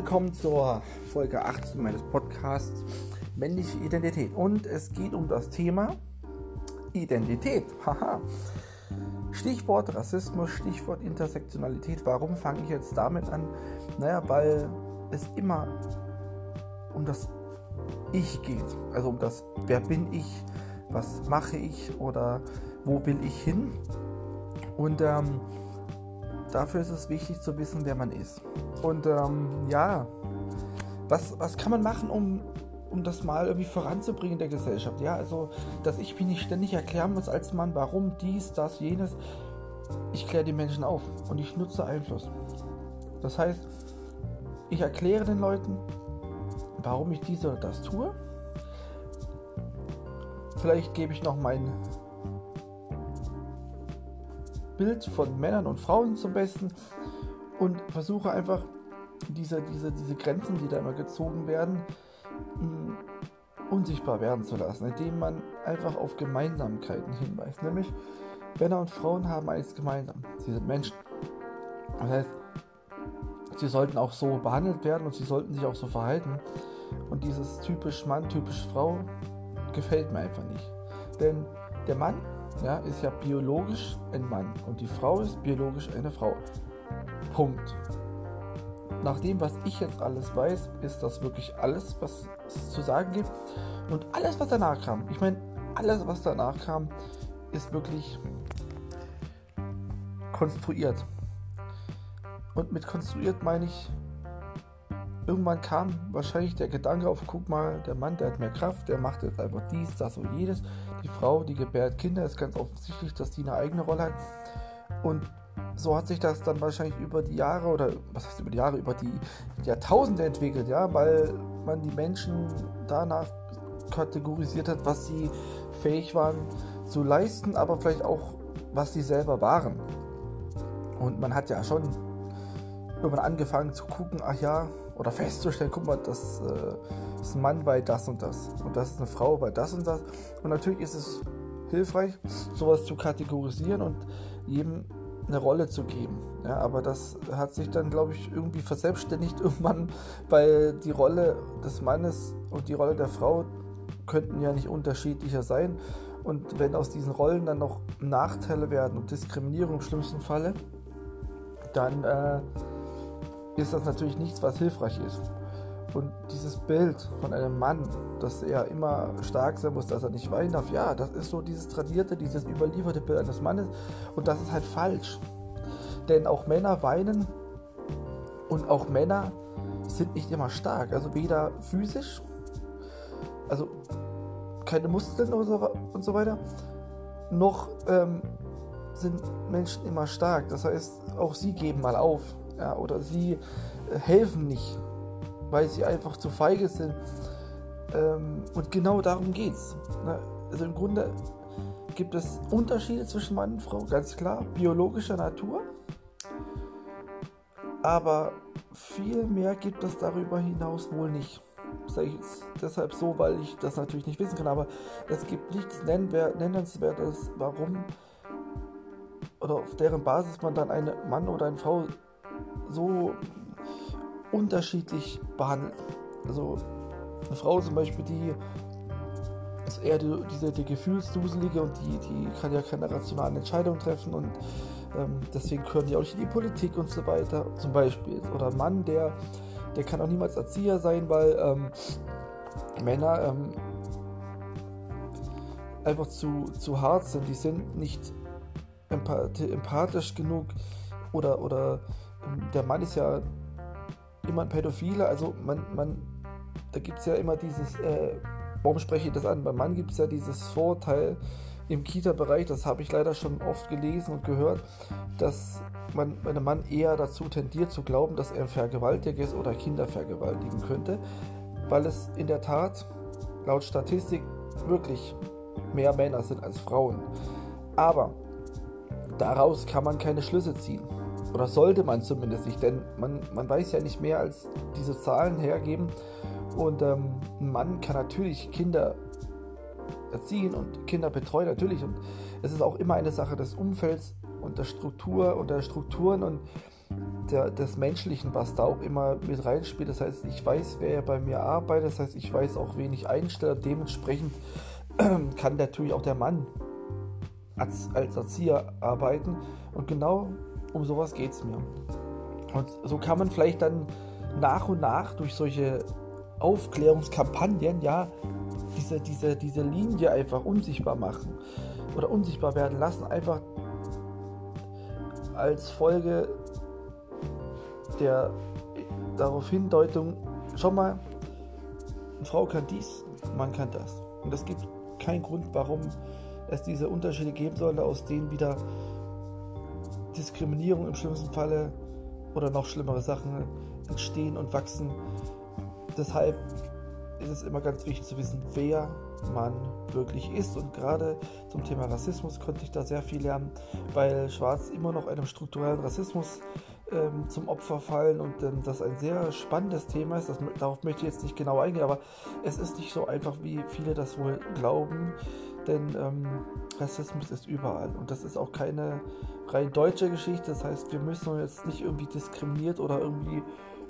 willkommen zur Folge 18 meines Podcasts Männliche Identität. Und es geht um das Thema Identität. Haha. Stichwort Rassismus, Stichwort Intersektionalität. Warum fange ich jetzt damit an? Naja, weil es immer um das Ich geht. Also um das Wer bin ich, was mache ich oder wo will ich hin. Und ähm, dafür ist es wichtig zu wissen, wer man ist. Und ähm, ja, was, was kann man machen, um, um das mal irgendwie voranzubringen in der Gesellschaft? Ja, also, dass ich mich nicht ständig erklären muss als Mann, warum dies, das, jenes. Ich kläre die Menschen auf und ich nutze Einfluss. Das heißt, ich erkläre den Leuten, warum ich dies oder das tue. Vielleicht gebe ich noch mein Bild von Männern und Frauen zum Besten und versuche einfach diese, diese, diese Grenzen, die da immer gezogen werden, mh, unsichtbar werden zu lassen, indem man einfach auf Gemeinsamkeiten hinweist. Nämlich, Männer und Frauen haben eins gemeinsam. Sie sind Menschen. Das heißt, sie sollten auch so behandelt werden und sie sollten sich auch so verhalten. Und dieses typisch Mann, typisch Frau gefällt mir einfach nicht. Denn der Mann ja, ist ja biologisch ein Mann und die Frau ist biologisch eine Frau. Punkt. Nach dem, was ich jetzt alles weiß, ist das wirklich alles, was es zu sagen gibt. Und alles, was danach kam, ich meine, alles, was danach kam, ist wirklich konstruiert. Und mit konstruiert meine ich, irgendwann kam wahrscheinlich der Gedanke auf, guck mal, der Mann, der hat mehr Kraft, der macht jetzt einfach dies, das und jenes. Die Frau, die gebärt Kinder, ist ganz offensichtlich, dass die eine eigene Rolle hat. Und so hat sich das dann wahrscheinlich über die Jahre oder was heißt über die Jahre, über die Jahrtausende entwickelt, ja, weil man die Menschen danach kategorisiert hat, was sie fähig waren zu leisten, aber vielleicht auch, was sie selber waren. Und man hat ja schon irgendwann angefangen zu gucken, ach ja, oder festzustellen, guck mal, das äh, ist ein Mann bei das und das und das ist eine Frau bei das und das. Und natürlich ist es hilfreich, sowas zu kategorisieren und jedem eine Rolle zu geben. Ja, aber das hat sich dann, glaube ich, irgendwie verselbstständigt irgendwann, weil die Rolle des Mannes und die Rolle der Frau könnten ja nicht unterschiedlicher sein. Und wenn aus diesen Rollen dann noch Nachteile werden und Diskriminierung im schlimmsten Falle, dann äh, ist das natürlich nichts, was hilfreich ist. Und dieses Bild von einem Mann, dass er immer stark sein muss, dass er nicht weinen darf, ja, das ist so dieses tradierte, dieses überlieferte Bild eines Mannes. Und das ist halt falsch. Denn auch Männer weinen und auch Männer sind nicht immer stark. Also weder physisch, also keine Muskeln und so, weiter, noch ähm, sind Menschen immer stark. Das heißt, auch sie geben mal auf ja, oder sie äh, helfen nicht, weil sie einfach zu feige sind. Ähm, und genau darum geht's. Ne? Also im Grunde gibt es Unterschiede zwischen Mann und Frau, ganz klar, biologischer Natur. Aber viel mehr gibt es darüber hinaus wohl nicht. Sage ich jetzt deshalb so, weil ich das natürlich nicht wissen kann, aber es gibt nichts Nennenswertes, warum oder auf deren Basis man dann einen Mann oder eine Frau so unterschiedlich behandelt. Also eine Frau zum Beispiel, die ist eher die, diese die Gefühlsduselige und die, die kann ja keine rationalen Entscheidungen treffen und ähm, deswegen können die auch nicht in die Politik und so weiter zum Beispiel. Oder ein Mann, der, der kann auch niemals Erzieher sein, weil ähm, Männer ähm, einfach zu, zu hart sind. Die sind nicht empathisch genug oder, oder der Mann ist ja immer ein Pädophiler, also man, man da gibt es ja immer dieses, äh, warum spreche ich das an? Beim Mann gibt es ja dieses Vorteil im Kita-Bereich, das habe ich leider schon oft gelesen und gehört, dass man einem Mann eher dazu tendiert zu glauben, dass er ein Vergewaltiger ist oder Kinder vergewaltigen könnte, weil es in der Tat laut Statistik wirklich mehr Männer sind als Frauen. Aber daraus kann man keine Schlüsse ziehen. Oder sollte man zumindest nicht, denn man, man weiß ja nicht mehr, als diese Zahlen hergeben. Und ähm, ein Mann kann natürlich Kinder erziehen und Kinder betreuen, natürlich. Und es ist auch immer eine Sache des Umfelds und der Struktur und der Strukturen. Und der, des Menschlichen, was da auch immer mit reinspielt. Das heißt, ich weiß, wer bei mir arbeitet, das heißt, ich weiß auch, wen ich einstelle. Dementsprechend kann natürlich auch der Mann als, als Erzieher arbeiten. Und genau um sowas geht es mir. Und so kann man vielleicht dann nach und nach durch solche Aufklärungskampagnen ja diese, diese, diese Linie einfach unsichtbar machen oder unsichtbar werden lassen, einfach als Folge der darauf Hindeutung, schon mal, eine Frau kann dies, man kann das. Und es gibt keinen Grund, warum es diese Unterschiede geben sollte, aus denen wieder Diskriminierung im schlimmsten Falle oder noch schlimmere Sachen entstehen und wachsen. Deshalb ist es immer ganz wichtig zu wissen, wer man wirklich ist. Und gerade zum Thema Rassismus konnte ich da sehr viel lernen, weil Schwarz immer noch einem strukturellen Rassismus ähm, zum Opfer fallen und ähm, das ein sehr spannendes Thema ist. Das, darauf möchte ich jetzt nicht genau eingehen, aber es ist nicht so einfach, wie viele das wohl glauben, denn ähm, Rassismus ist überall und das ist auch keine rein deutsche Geschichte. Das heißt, wir müssen uns jetzt nicht irgendwie diskriminiert oder irgendwie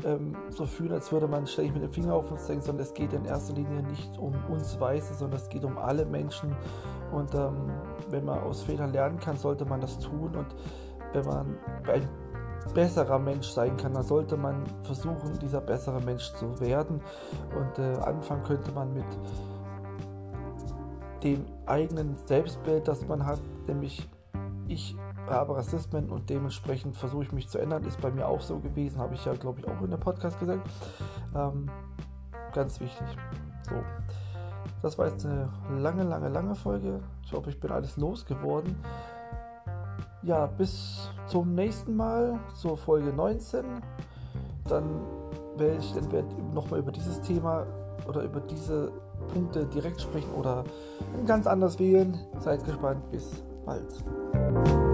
ähm, so fühlen, als würde man ständig mit dem Finger auf uns zeigen, sondern es geht in erster Linie nicht um uns Weiße, sondern es geht um alle Menschen. Und ähm, wenn man aus Fehlern lernen kann, sollte man das tun. Und wenn man ein besserer Mensch sein kann, dann sollte man versuchen, dieser bessere Mensch zu werden. Und äh, anfangen könnte man mit dem eigenen Selbstbild, das man hat, nämlich ich habe Rassismen und dementsprechend versuche ich mich zu ändern. Ist bei mir auch so gewesen, habe ich ja, glaube ich, auch in der Podcast gesagt. Ähm, ganz wichtig. So. Das war jetzt eine lange, lange, lange Folge. Ich hoffe, ich bin alles losgeworden. Ja, bis zum nächsten Mal, zur Folge 19. Dann werde ich dann werd nochmal über dieses Thema oder über diese Punkte direkt sprechen oder ganz anders wählen. Seid gespannt. Bis bald.